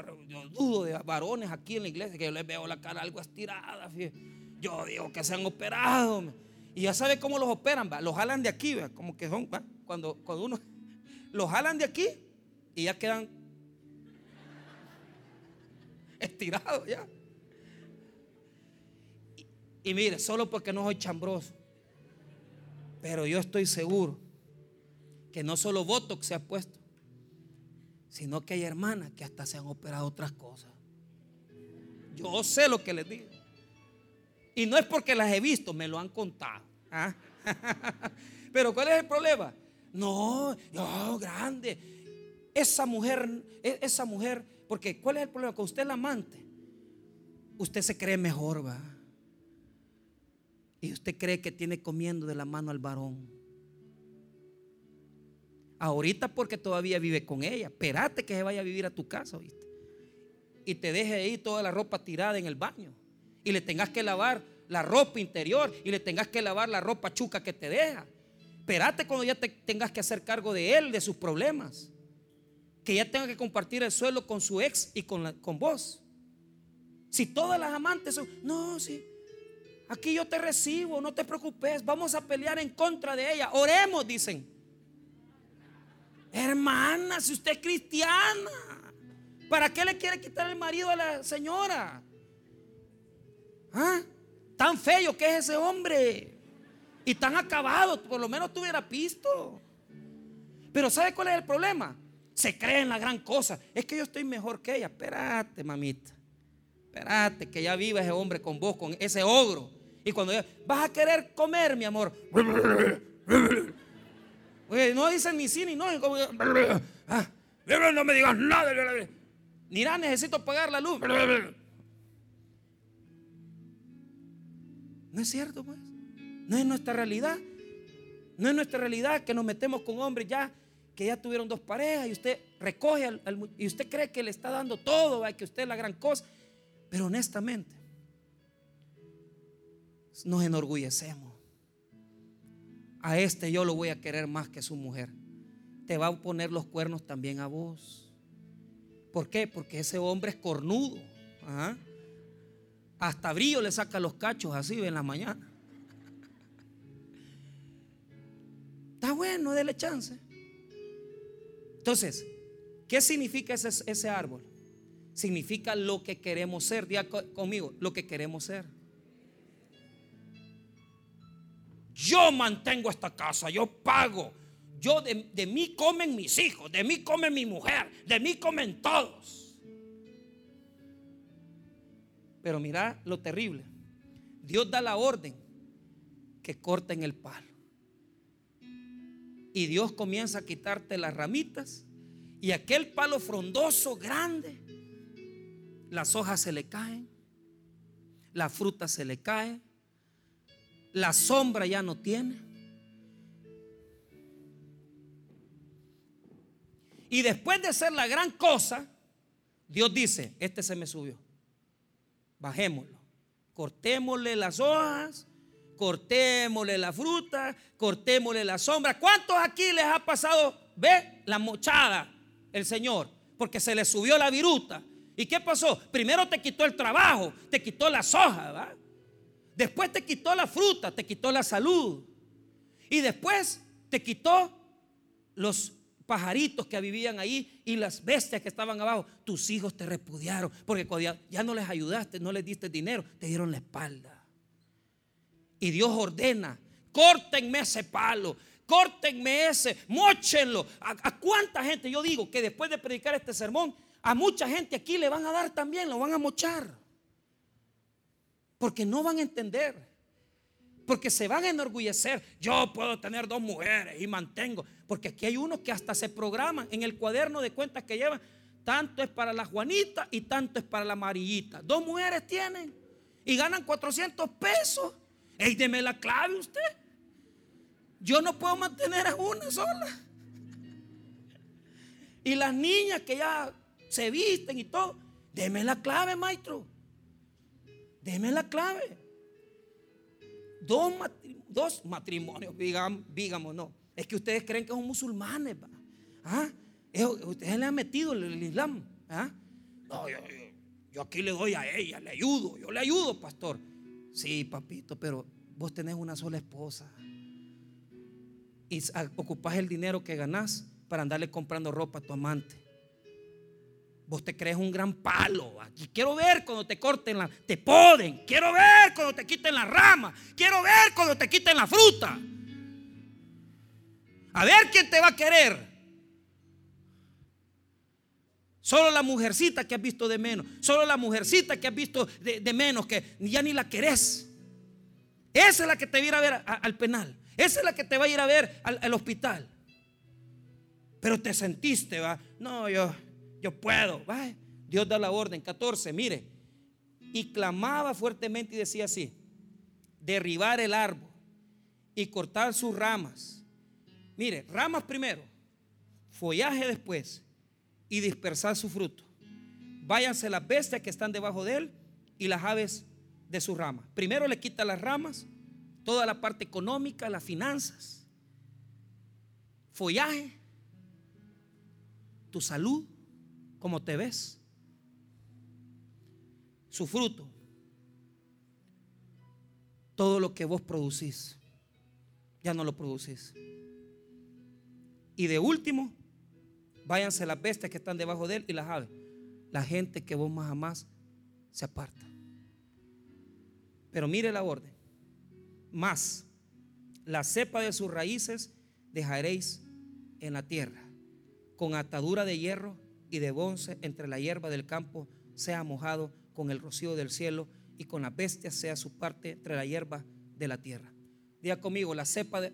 dudo de varones aquí en la iglesia, que yo les veo la cara algo estirada. Yo digo que se han operado. Y ya sabe cómo los operan, los jalan de aquí, como que son, cuando, cuando uno los jalan de aquí y ya quedan estirados ya. Y mire, solo porque no soy chambroso. Pero yo estoy seguro que no solo Botox se ha puesto, sino que hay hermanas que hasta se han operado otras cosas. Yo sé lo que les digo. Y no es porque las he visto, me lo han contado. ¿ah? Pero ¿cuál es el problema? No, yo grande. Esa mujer, e, esa mujer, porque ¿cuál es el problema? Que usted la amante. Usted se cree mejor, va. Y usted cree que tiene comiendo de la mano al varón. Ahorita porque todavía vive con ella. Espérate que se vaya a vivir a tu casa, ¿viste? Y te deje ahí toda la ropa tirada en el baño. Y le tengas que lavar la ropa interior. Y le tengas que lavar la ropa chuca que te deja. Espérate cuando ya te tengas que hacer cargo de él, de sus problemas. Que ya tenga que compartir el suelo con su ex y con, con vos. Si todas las amantes son, no, sí, aquí yo te recibo, no te preocupes, vamos a pelear en contra de ella. Oremos, dicen. Hermana, si usted es cristiana, ¿para qué le quiere quitar el marido a la señora? ¿Ah? Tan feo que es ese hombre. Y tan acabado, por lo menos tuviera visto. Pero ¿sabe cuál es el problema? Se cree en la gran cosa. Es que yo estoy mejor que ella. Espérate, mamita. Espérate, que ya viva ese hombre con vos, con ese ogro. Y cuando vas a querer comer, mi amor. no dicen ni sí ni no. Ah, no me digas nada. Mira, necesito pagar la luz. No es cierto, pues. No es nuestra realidad. No es nuestra realidad que nos metemos con hombres ya que ya tuvieron dos parejas y usted recoge y usted cree que le está dando todo, que usted es la gran cosa. Pero honestamente, nos enorgullecemos. A este yo lo voy a querer más que su mujer. Te va a poner los cuernos también a vos. ¿Por qué? Porque ese hombre es cornudo. Hasta brillo le saca los cachos así en la mañana. Está bueno, dele chance. Entonces, ¿qué significa ese, ese árbol? significa lo que queremos ser. Diga conmigo, lo que queremos ser. Yo mantengo esta casa, yo pago. Yo de, de, mí comen mis hijos, de mí come mi mujer, de mí comen todos. Pero mira lo terrible. Dios da la orden que corten el palo. Y Dios comienza a quitarte las ramitas y aquel palo frondoso, grande, las hojas se le caen, la fruta se le cae, la sombra ya no tiene. Y después de ser la gran cosa, Dios dice, este se me subió, bajémoslo, cortémosle las hojas, cortémosle la fruta, cortémosle la sombra. ¿Cuántos aquí les ha pasado, ve, la mochada el Señor? Porque se le subió la viruta ¿Y qué pasó? Primero te quitó el trabajo, te quitó las hojas, Después te quitó la fruta, te quitó la salud. Y después te quitó los pajaritos que vivían ahí y las bestias que estaban abajo. Tus hijos te repudiaron porque ya no les ayudaste, no les diste dinero, te dieron la espalda. Y Dios ordena, córtenme ese palo, córtenme ese, mochenlo. ¿A cuánta gente yo digo que después de predicar este sermón a mucha gente aquí le van a dar también, lo van a mochar. Porque no van a entender. Porque se van a enorgullecer. Yo puedo tener dos mujeres y mantengo. Porque aquí hay unos que hasta se programan en el cuaderno de cuentas que llevan. Tanto es para la Juanita y tanto es para la amarillita. Dos mujeres tienen y ganan 400 pesos. Ey, deme la clave usted. Yo no puedo mantener a una sola. Y las niñas que ya se visten y todo. Deme la clave, maestro. Deme la clave. Dos, matrimonios, digamos, no. Es que ustedes creen que son musulmanes. ¿Ah? Ustedes le han metido el, Islam. ¿Ah? No, yo, yo, aquí le doy a ella, le ayudo. Yo le ayudo, pastor. Sí, papito, pero vos tenés una sola esposa. Y ocupás el dinero que ganás para andarle comprando ropa a tu amante. Vos te crees un gran palo. Aquí quiero ver cuando te corten la, te poden. Quiero ver cuando te quiten la rama. Quiero ver cuando te quiten la fruta. A ver quién te va a querer. Solo la mujercita que has visto de menos. Solo la mujercita que has visto de, menos, que ya ni la querés. Esa es la que te va a ir a ver al penal. Esa es la que te va a ir a ver al, al hospital. Pero te sentiste, va. No, yo, yo puedo. Dios da la orden. 14, mire. Y clamaba fuertemente y decía así, derribar el árbol y cortar sus ramas. Mire, ramas primero, follaje después y dispersar su fruto. Váyanse las bestias que están debajo de él y las aves de su rama. Primero le quita las ramas, toda la parte económica, las finanzas, follaje, tu salud, cómo te ves, su fruto, todo lo que vos producís, ya no lo producís. Y de último, váyanse las bestias que están debajo de él y las aves. La gente que vos más amás se aparta. Pero mire la orden. Más la cepa de sus raíces dejaréis en la tierra, con atadura de hierro y de bonce entre la hierba del campo sea mojado con el rocío del cielo y con las bestias sea su parte entre la hierba de la tierra. Diga conmigo, la cepa de,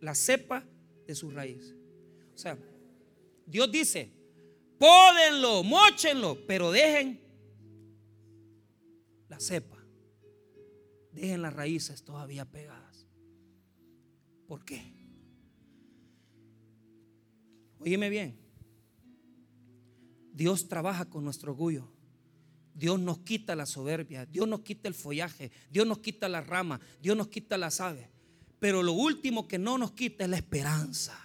la cepa de sus raíces. O sea, Dios dice, pódenlo, mochenlo, pero dejen la cepa. Dejen las raíces todavía pegadas. ¿Por qué? Óyeme bien. Dios trabaja con nuestro orgullo. Dios nos quita la soberbia, Dios nos quita el follaje, Dios nos quita las ramas, Dios nos quita las aves. Pero lo último que no nos quita es la esperanza.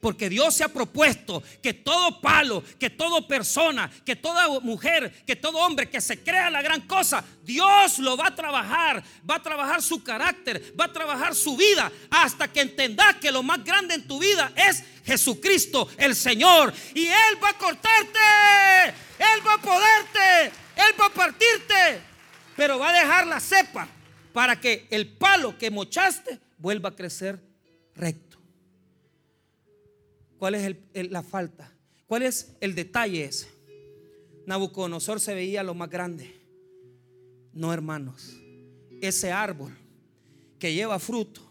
Porque Dios se ha propuesto que todo palo, que toda persona, que toda mujer, que todo hombre que se crea la gran cosa, Dios lo va a trabajar, va a trabajar su carácter, va a trabajar su vida, hasta que entendas que lo más grande en tu vida es Jesucristo, el Señor. Y Él va a cortarte, Él va a poderte, Él va a partirte, pero va a dejar la cepa para que el palo que mochaste vuelva a crecer recto. ¿Cuál es la falta? ¿Cuál es el detalle ese? Nabucodonosor se veía lo más grande. No, hermanos. Ese árbol que lleva fruto,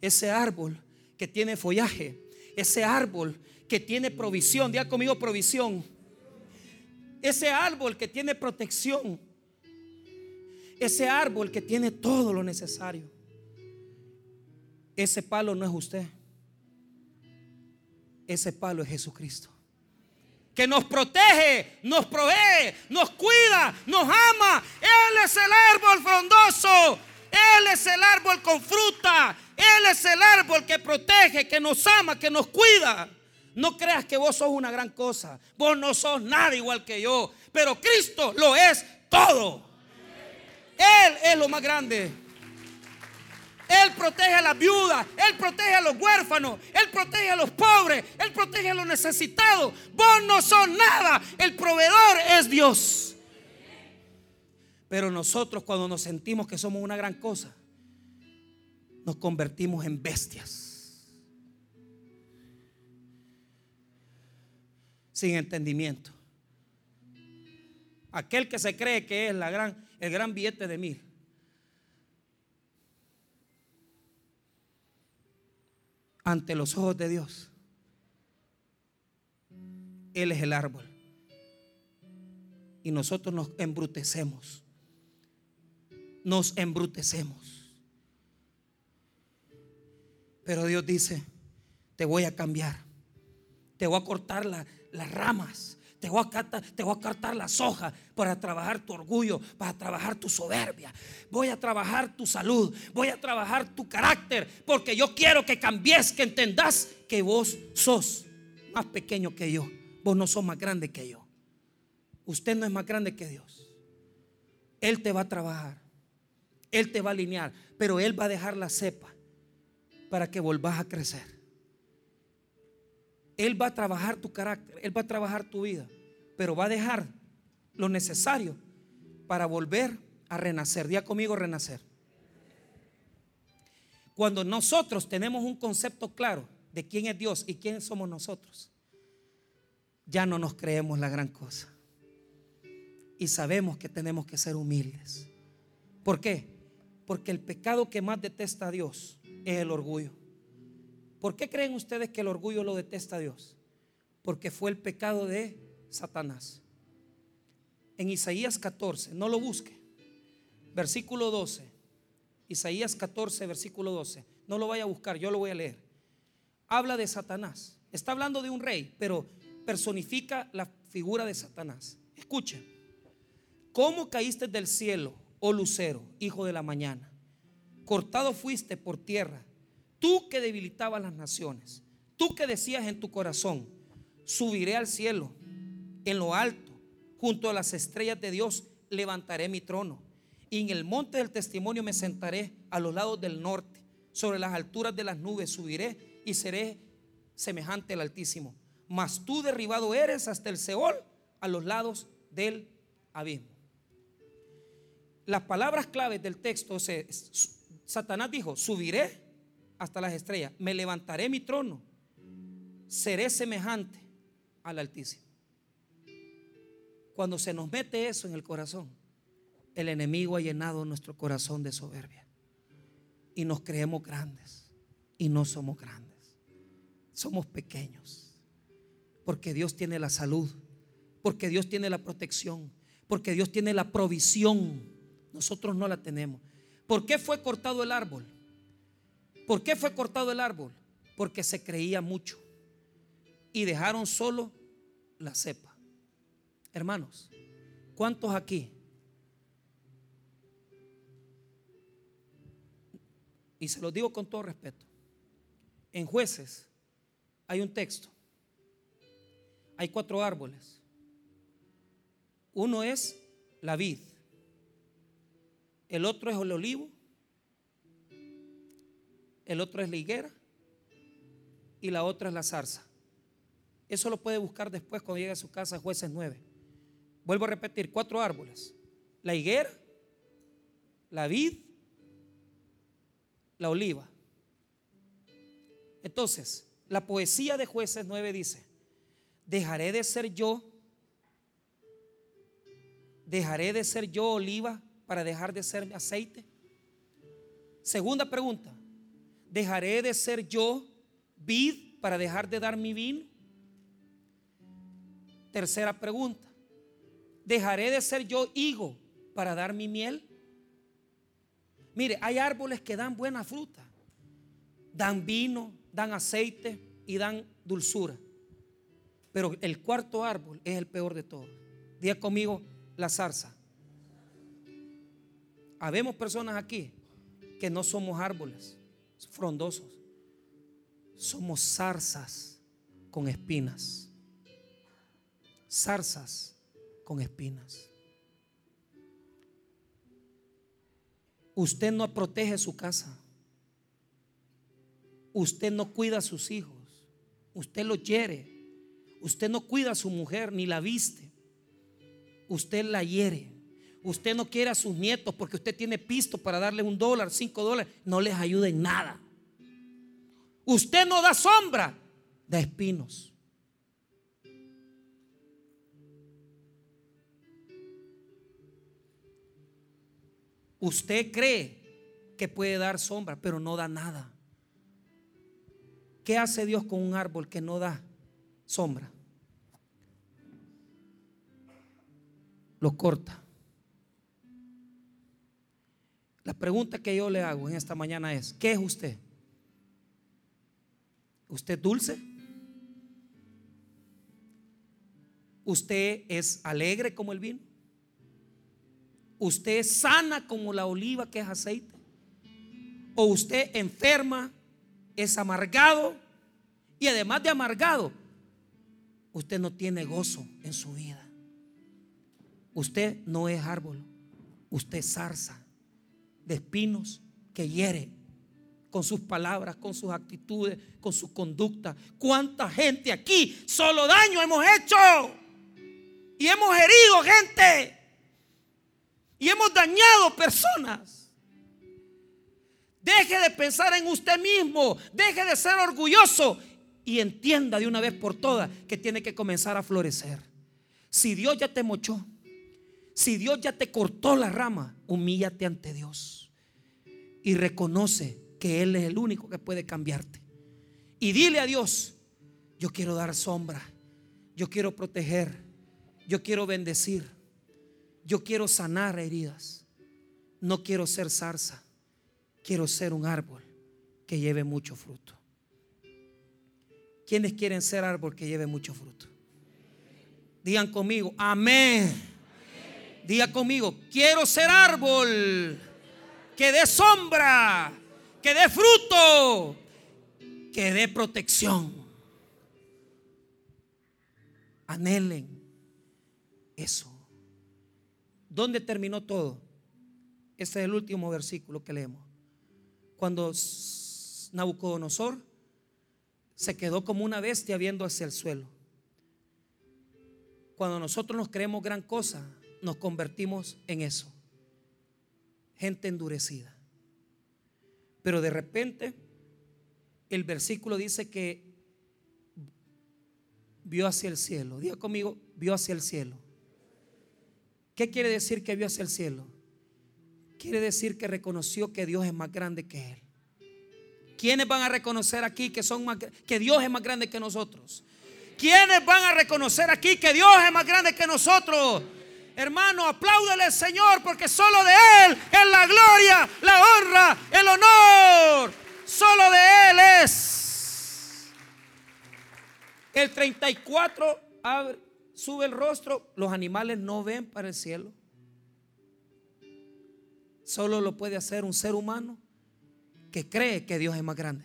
ese árbol que tiene follaje, ese árbol que tiene provisión, diga conmigo provisión. Ese árbol que tiene protección. Ese árbol que tiene todo lo necesario. Ese palo no es usted. Ese palo es Jesucristo. Que nos protege, nos provee, nos cuida, nos ama. Él es el árbol frondoso. Él es el árbol con fruta. Él es el árbol que protege, que nos ama, que nos cuida. No creas que vos sos una gran cosa. Vos no sos nada igual que yo. Pero Cristo lo es todo. Él es lo más grande. Él protege a las viudas, Él protege a los huérfanos, Él protege a los pobres, Él protege a los necesitados. Vos no son nada, el proveedor es Dios. Pero nosotros cuando nos sentimos que somos una gran cosa, nos convertimos en bestias. Sin entendimiento. Aquel que se cree que es la gran, el gran billete de mil ante los ojos de Dios. Él es el árbol. Y nosotros nos embrutecemos. Nos embrutecemos. Pero Dios dice, te voy a cambiar. Te voy a cortar las ramas. Te voy, a te voy a cortar las hojas para trabajar tu orgullo, para trabajar tu soberbia. Voy a trabajar tu salud, voy a trabajar tu carácter, porque yo quiero que cambies, que entendas que vos sos más pequeño que yo. Vos no sos más grande que yo. Usted no es más grande que Dios. Él te va a trabajar. Él te va a alinear, pero Él va a dejar la cepa para que volvás a crecer. Él va a trabajar tu carácter, Él va a trabajar tu vida, pero va a dejar lo necesario para volver a renacer. Día conmigo renacer. Cuando nosotros tenemos un concepto claro de quién es Dios y quién somos nosotros, ya no nos creemos la gran cosa. Y sabemos que tenemos que ser humildes. ¿Por qué? Porque el pecado que más detesta a Dios es el orgullo. ¿Por qué creen ustedes que el orgullo lo detesta a Dios? Porque fue el pecado de Satanás. En Isaías 14, no lo busque. Versículo 12. Isaías 14, versículo 12. No lo vaya a buscar, yo lo voy a leer. Habla de Satanás. Está hablando de un rey, pero personifica la figura de Satanás. Escuche, ¿cómo caíste del cielo, oh lucero, hijo de la mañana? Cortado fuiste por tierra, tú que debilitabas las naciones, tú que decías en tu corazón, subiré al cielo, en lo alto, junto a las estrellas de Dios, levantaré mi trono. Y en el monte del testimonio me sentaré a los lados del norte, sobre las alturas de las nubes subiré y seré semejante al Altísimo. Mas tú derribado eres hasta el Seol, a los lados del abismo. Las palabras claves del texto, Satanás dijo, subiré hasta las estrellas, me levantaré mi trono, seré semejante al Altísimo. Cuando se nos mete eso en el corazón, el enemigo ha llenado nuestro corazón de soberbia. Y nos creemos grandes. Y no somos grandes. Somos pequeños. Porque Dios tiene la salud. Porque Dios tiene la protección. Porque Dios tiene la provisión. Nosotros no la tenemos. ¿Por qué fue cortado el árbol? ¿Por qué fue cortado el árbol? Porque se creía mucho. Y dejaron solo la cepa. Hermanos, ¿cuántos aquí? Y se los digo con todo respeto. En jueces hay un texto. Hay cuatro árboles. Uno es la vid. El otro es el olivo. El otro es la higuera. Y la otra es la zarza. Eso lo puede buscar después cuando llegue a su casa, jueces 9. Vuelvo a repetir, cuatro árboles. La higuera, la vid, la oliva. Entonces, la poesía de jueces 9 dice, dejaré de ser yo, dejaré de ser yo oliva para dejar de ser aceite. Segunda pregunta, dejaré de ser yo vid para dejar de dar mi vino. Tercera pregunta, ¿Dejaré de ser yo higo para dar mi miel? Mire, hay árboles que dan buena fruta, dan vino, dan aceite y dan dulzura. Pero el cuarto árbol es el peor de todos. Diga conmigo la zarza. Habemos personas aquí que no somos árboles frondosos, somos zarzas con espinas. Zarzas con espinas. Usted no protege su casa. Usted no cuida a sus hijos. Usted los hiere. Usted no cuida a su mujer ni la viste. Usted la hiere. Usted no quiere a sus nietos porque usted tiene pisto para darle un dólar, cinco dólares. No les ayuda en nada. Usted no da sombra, da espinos. Usted cree que puede dar sombra, pero no da nada. ¿Qué hace Dios con un árbol que no da sombra? Lo corta. La pregunta que yo le hago en esta mañana es, ¿qué es usted? ¿Usted dulce? ¿Usted es alegre como el vino? usted sana como la oliva que es aceite. O usted enferma, es amargado. Y además de amargado, usted no tiene gozo en su vida. Usted no es árbol, usted es zarza de espinos que hiere con sus palabras, con sus actitudes, con su conducta. ¿Cuánta gente aquí solo daño hemos hecho? Y hemos herido gente y hemos dañado personas. Deje de pensar en usted mismo, deje de ser orgulloso y entienda de una vez por todas que tiene que comenzar a florecer. Si Dios ya te mochó, si Dios ya te cortó la rama, humíllate ante Dios y reconoce que Él es el único que puede cambiarte. Y dile a Dios, yo quiero dar sombra, yo quiero proteger, yo quiero bendecir. Yo quiero sanar heridas. No quiero ser zarza. Quiero ser un árbol que lleve mucho fruto. ¿Quiénes quieren ser árbol que lleve mucho fruto? Digan conmigo, amén. Diga conmigo, quiero ser árbol que dé sombra, que dé fruto, que dé protección. Anhelen eso. ¿Dónde terminó todo? Este es el último versículo que leemos. Cuando Nabucodonosor se quedó como una bestia viendo hacia el suelo. Cuando nosotros nos creemos gran cosa, nos convertimos en eso. Gente endurecida. Pero de repente el versículo dice que vio hacia el cielo. Diga conmigo, vio hacia el cielo. ¿Qué quiere decir que vio hacia el cielo? Quiere decir que reconoció que Dios es más grande que él. ¿Quiénes van a reconocer aquí que, son que Dios es más grande que nosotros? ¿Quiénes van a reconocer aquí que Dios es más grande que nosotros? Hermano, apláudele al Señor porque solo de Él es la gloria, la honra, el honor. Solo de Él es. El 34 sube el rostro. Los animales no ven para el cielo. Solo lo puede hacer un ser humano que cree que Dios es más grande.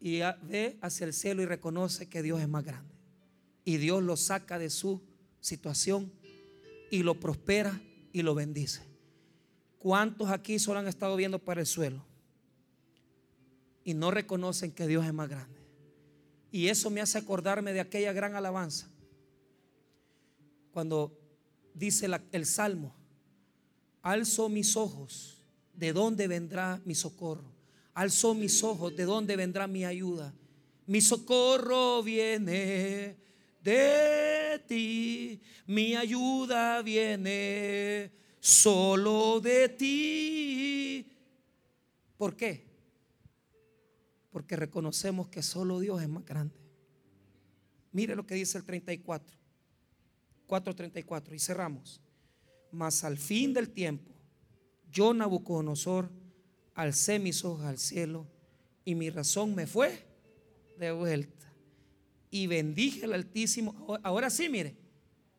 Y ve hacia el cielo y reconoce que Dios es más grande. Y Dios lo saca de su situación y lo prospera y lo bendice. ¿Cuántos aquí solo han estado viendo para el suelo y no reconocen que Dios es más grande? Y eso me hace acordarme de aquella gran alabanza. Cuando dice el Salmo, alzo mis ojos ¿de dónde vendrá mi socorro? Alzo mis ojos, ¿de dónde vendrá mi ayuda? Mi socorro viene de ti, mi ayuda viene solo de ti. ¿Por qué? Porque reconocemos que solo Dios es más grande. Mire lo que dice el 34, 4.34 y cerramos. Mas al fin del tiempo, yo, Nabucodonosor, alcé mis ojos al cielo y mi razón me fue de vuelta. Y bendije al Altísimo. Ahora sí, mire,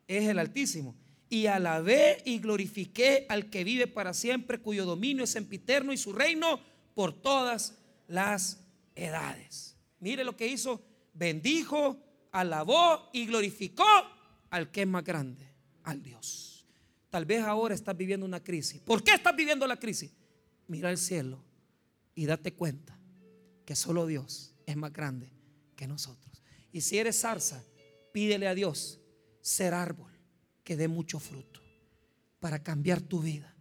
es el Altísimo. Y alabé y glorifiqué al que vive para siempre, cuyo dominio es sempiterno y su reino por todas las edades. Mire lo que hizo. Bendijo, alabó y glorificó al que es más grande, al Dios. Tal vez ahora estás viviendo una crisis. ¿Por qué estás viviendo la crisis? Mira el cielo y date cuenta que solo Dios es más grande que nosotros. Y si eres zarza, pídele a Dios ser árbol que dé mucho fruto para cambiar tu vida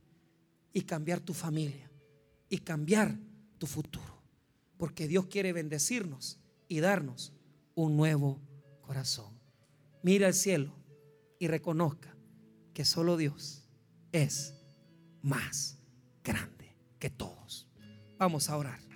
y cambiar tu familia y cambiar tu futuro. Porque Dios quiere bendecirnos y darnos un nuevo corazón. Mira el cielo y reconozca que solo Dios es más grande que todos. Vamos a orar.